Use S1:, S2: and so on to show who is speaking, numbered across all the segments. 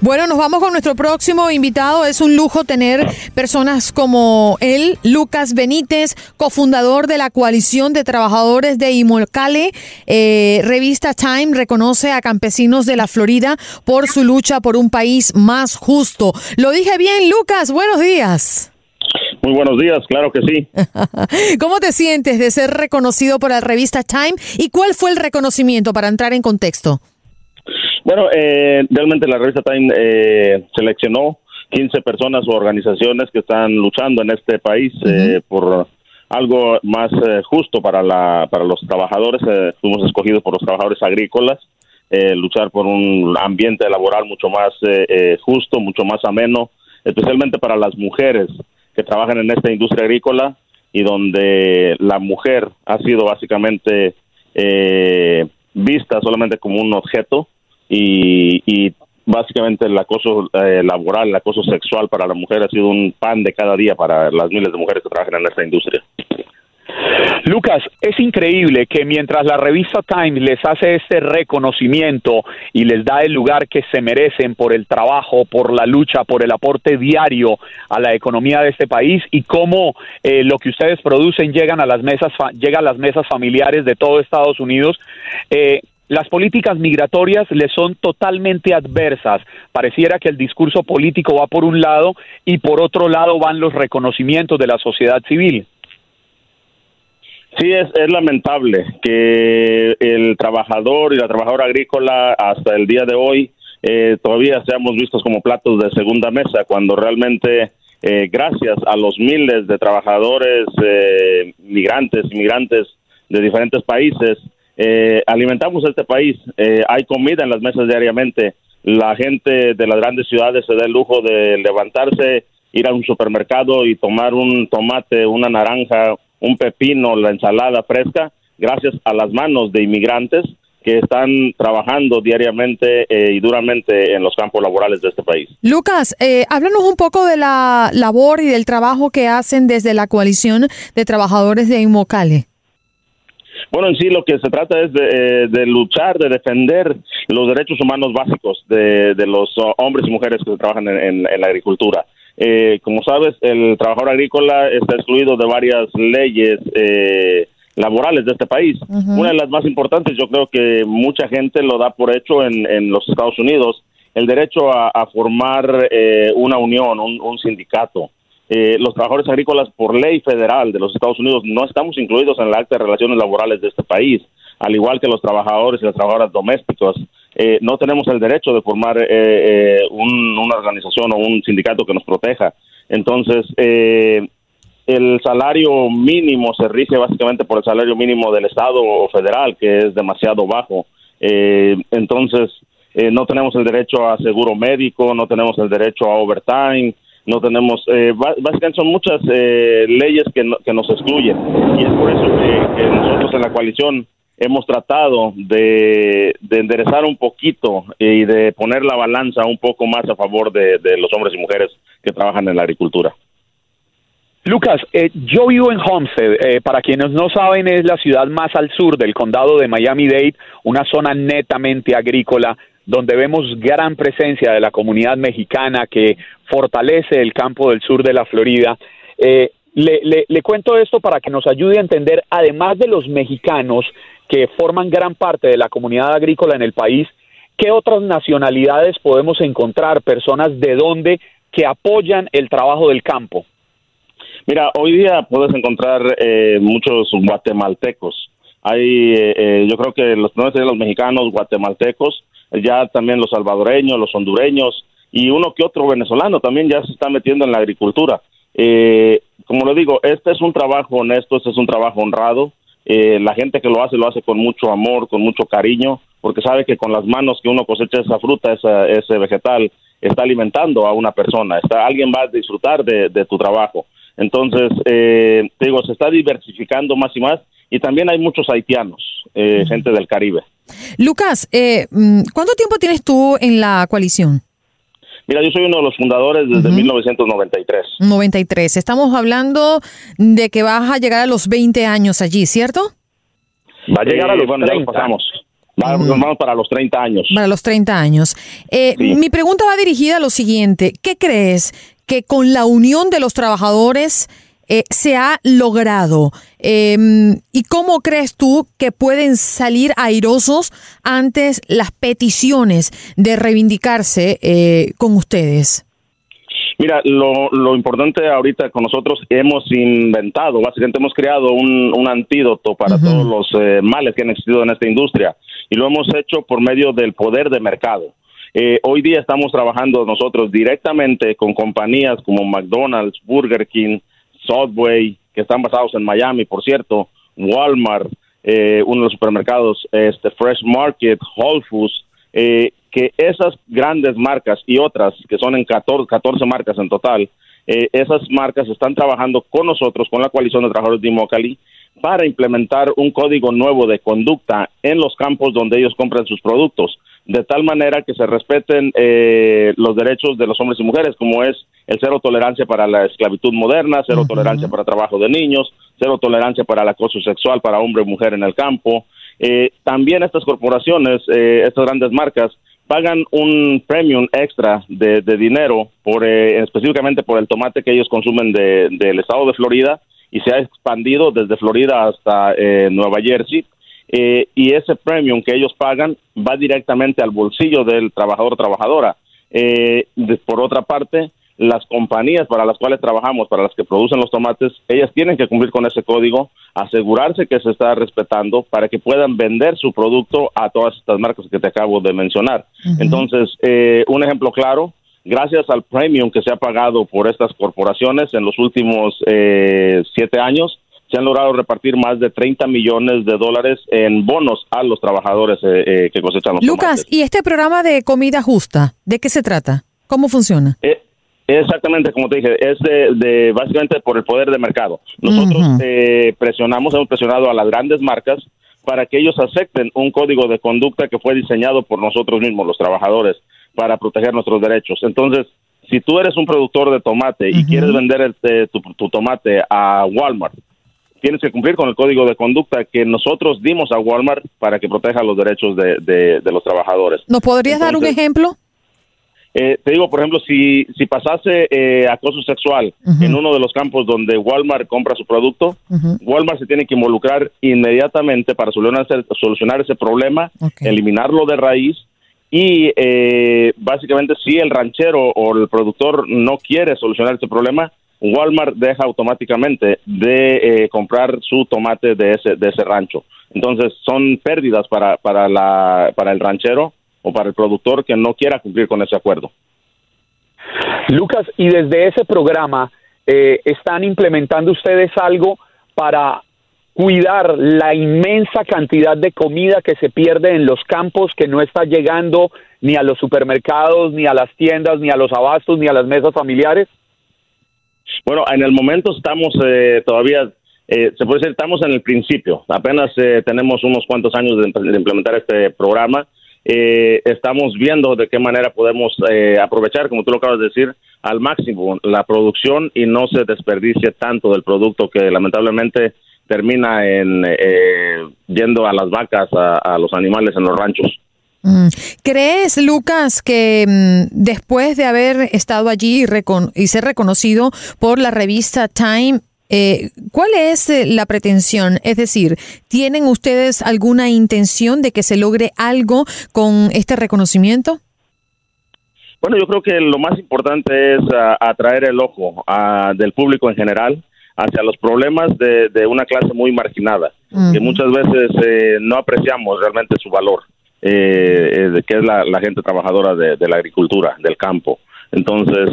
S1: Bueno, nos vamos con nuestro próximo invitado. Es un lujo tener personas como él, Lucas Benítez, cofundador de la coalición de trabajadores de Imolcale. Eh, revista Time reconoce a campesinos de la Florida por su lucha por un país más justo. Lo dije bien, Lucas. Buenos días.
S2: Muy buenos días, claro que sí.
S1: ¿Cómo te sientes de ser reconocido por la revista Time y cuál fue el reconocimiento para entrar en contexto?
S2: Bueno, eh, realmente la revista Time eh, seleccionó 15 personas o organizaciones que están luchando en este país eh, por algo más eh, justo para la para los trabajadores. fuimos escogidos por los trabajadores agrícolas, luchar por un ambiente laboral mucho más justo, mucho más ameno, especialmente para las mujeres que trabajan en esta industria agrícola y donde la mujer ha sido básicamente vista solamente como un objeto y, y básicamente el acoso eh, laboral, el acoso sexual para la mujer ha sido un pan de cada día para las miles de mujeres que trabajan en esta industria.
S3: Lucas, es increíble que mientras la revista Time les hace este reconocimiento y les da el lugar que se merecen por el trabajo, por la lucha, por el aporte diario a la economía de este país y cómo eh, lo que ustedes producen llegan a las mesas, llega a las mesas familiares de todo Estados Unidos, eh, las políticas migratorias le son totalmente adversas. Pareciera que el discurso político va por un lado y por otro lado van los reconocimientos de la sociedad civil.
S2: Sí, es, lamentable que el trabajador y la trabajadora agrícola hasta el día de hoy eh, todavía seamos vistos como platos de segunda mesa, cuando realmente eh, gracias a los miles de trabajadores eh, migrantes, inmigrantes de diferentes países, eh, alimentamos este país, eh, hay comida en las mesas diariamente, la gente de las grandes ciudades se da el lujo de levantarse, ir a un supermercado y tomar un tomate, una naranja, un pepino, la ensalada fresca, gracias a las manos de inmigrantes que están trabajando diariamente eh, y duramente en los campos laborales de este país.
S1: Lucas, eh, háblanos un poco de la labor y del trabajo que hacen desde la coalición de trabajadores de Imocale.
S2: Bueno, en sí lo que se trata es de, eh, luchar, de defender los derechos humanos básicos de, los hombres y mujeres que trabajan en, la agricultura. Eh, como sabes, el trabajador agrícola está excluido de varias leyes eh, laborales de este país. Una de las más importantes, yo creo que mucha gente lo da por hecho en, los Estados Unidos, el derecho a, formar una unión, un sindicato. Eh, los trabajadores agrícolas por ley federal de los Estados Unidos no estamos incluidos en el acta de relaciones laborales de este país, al igual que los trabajadores y las trabajadoras domésticos. Eh, no tenemos el derecho de formar eh, una organización o un sindicato que nos proteja. Entonces, el salario mínimo se rige básicamente por el salario mínimo del Estado o federal, que es demasiado bajo. entonces, no tenemos el derecho a seguro médico, no tenemos el derecho a overtime, no tenemos, eh, básicamente son muchas eh, leyes que, que, nos excluyen y es por eso que, nosotros en la coalición hemos tratado de, enderezar un poquito y de poner la balanza un poco más a favor de, los hombres y mujeres que trabajan en la agricultura.
S3: Lucas, eh, yo vivo en Homestead. para quienes no saben, es la ciudad más al sur del condado de Miami-Dade, una zona netamente agrícola donde vemos gran presencia de la comunidad mexicana que fortalece el campo del sur de la Florida. Eh, le, le, cuento esto para que nos ayude a entender, además de los mexicanos que forman gran parte de la comunidad agrícola en el país, ¿qué otras nacionalidades podemos encontrar, personas de dónde que apoyan el trabajo del campo?
S2: Mira, hoy día puedes encontrar eh, muchos guatemaltecos. Hay, eh, yo creo que los los mexicanos, guatemaltecos, ya también los salvadoreños, los hondureños y uno que otro venezolano también ya se está metiendo en la agricultura. Eh, como lo digo, este es un trabajo honesto, este es un trabajo honrado. Eh, la gente que lo hace lo hace con mucho amor, con mucho cariño, porque sabe que con las manos que uno cosecha esa fruta, ese vegetal, está alimentando a una persona, está, alguien va a disfrutar de, tu trabajo. Entonces, eh, digo, se está diversificando más y más y también hay muchos haitianos, eh, gente del Caribe.
S1: Lucas, eh, mm, ¿cuánto tiempo tienes tú en la coalición?
S2: Mira, yo soy uno de los fundadores desde 1993.
S1: 93. Estamos hablando de que vas a llegar a los 20 años allí, ¿cierto?
S3: Va a llegar a los bueno, Ya
S2: pasamos. Vamos, para los 30 años.
S1: Para los 30 años. Eh, mi pregunta va dirigida a lo siguiente. ¿Qué crees que con la unión de los trabajadores eh, se ha logrado? Em, ¿Y cómo crees tú que pueden salir airosos ante las peticiones de reivindicarse eh, con ustedes?
S2: Mira, lo, importante ahorita con nosotros hemos inventado, básicamente hemos creado un, antídoto para todos los eh, males que han existido en esta industria y lo hemos hecho por medio del poder de mercado. Eh, hoy día estamos trabajando nosotros directamente con compañías como McDonald's, Burger King, Subway, que están basados en Miami, por cierto, Walmart, eh, uno de los supermercados, este Fresh Market, Whole Foods, eh, que esas grandes marcas y otras, que son en 14, 14 marcas en total, eh, esas marcas están trabajando con nosotros, con la coalición de trabajadores de Imocali, para implementar un código nuevo de conducta en los campos donde ellos compran sus productos, de tal manera que se respeten eh, los derechos de los hombres y mujeres, como es el cero tolerancia para la esclavitud moderna, cero tolerancia para trabajo de niños, cero tolerancia para el acoso sexual para hombre y mujer en el campo. Eh, también estas corporaciones, eh, estas grandes marcas, pagan un premium extra de, dinero por específicamente por el tomate que ellos consumen del estado de Florida y se ha expandido desde Florida hasta eh, Nueva Jersey. Eh, y ese premium que ellos pagan va directamente al bolsillo del trabajador o trabajadora. Eh, por otra parte, las compañías para las cuales trabajamos, para las que producen los tomates, ellas tienen que cumplir con ese código, asegurarse que se está respetando para que puedan vender su producto a todas estas marcas que te acabo de mencionar. Entonces, un ejemplo claro, gracias al premium que se ha pagado por estas corporaciones en los últimos eh, siete años, se han logrado repartir más de 30 millones de dólares en bonos a los trabajadores eh, eh, que cosechan los
S1: Lucas, ¿y este programa de comida justa, de qué se trata? ¿Cómo funciona?
S2: Exactamente, como te dije, es de, básicamente por el poder de mercado. Nosotros presionamos, hemos presionado a las grandes marcas para que ellos acepten un código de conducta que fue diseñado por nosotros mismos, los trabajadores para proteger nuestros derechos. Entonces, si tú eres un productor de tomate y quieres vender este, tu, tomate a Walmart, tienes que cumplir con el código de conducta que nosotros dimos a Walmart para que proteja los derechos de, los trabajadores.
S1: ¿Nos podrías dar un ejemplo?
S2: Eh, te digo, por ejemplo, si, si pasase eh, acoso sexual en uno de los campos donde Walmart compra su producto, Walmart se tiene que involucrar inmediatamente para solucionar, ese problema, eliminarlo de raíz y eh, básicamente si el ranchero o el productor no quiere solucionar este problema, Walmart deja automáticamente de eh, comprar su tomate de ese de ese rancho. Entonces son pérdidas para para la para el ranchero o para el productor que no quiera cumplir con ese acuerdo.
S3: Lucas, y desde ese programa eh, están implementando ustedes algo para cuidar la inmensa cantidad de comida que se pierde en los campos, que no está llegando ni a los supermercados, ni a las tiendas, ni a los abastos, ni a las mesas familiares?
S2: Bueno, en el momento estamos eh, todavía, eh, se puede decir, estamos en el principio. Apenas eh, tenemos unos cuantos años de, implementar este programa. estamos viendo de qué manera podemos aprovechar, como tú lo acabas de decir, al máximo la producción y no se desperdicie tanto del producto que lamentablemente termina en eh, yendo a las vacas, a, los animales en los ranchos.
S1: Mm. ¿Crees, Lucas, que mm, después de haber estado allí y, ser reconocido por la revista Time, eh, ¿cuál es eh, la pretensión? Es decir, ¿tienen ustedes alguna intención de que se logre algo con este reconocimiento?
S2: Bueno, yo creo que lo más importante es atraer el ojo del público en general hacia los problemas de, de una clase muy marginada, que muchas veces eh, no apreciamos realmente su valor, eh, eh, que es la, gente trabajadora de, la agricultura, del campo. Entonces,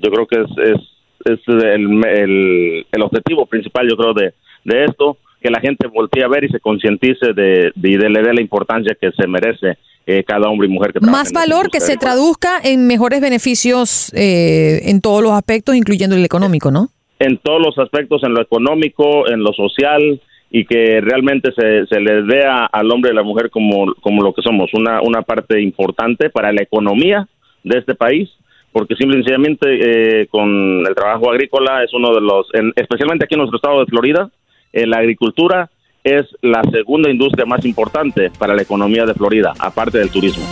S2: yo creo que es, es, el, el, objetivo principal, yo creo, de, de esto, que la gente voltee a ver y se concientice de, de, le dé la importancia que se merece cada hombre y mujer que
S1: Más valor que se traduzca en mejores beneficios en todos los aspectos, incluyendo el económico, ¿no?
S2: en todos los aspectos, en lo económico, en lo social, y que realmente se, se les vea al hombre y la mujer como, como lo que somos, una, una parte importante para la economía de este país, porque simple y sencillamente eh, con el trabajo agrícola es uno de los, especialmente aquí en nuestro estado de Florida, eh, la agricultura es la segunda industria más importante para la economía de Florida, aparte del turismo.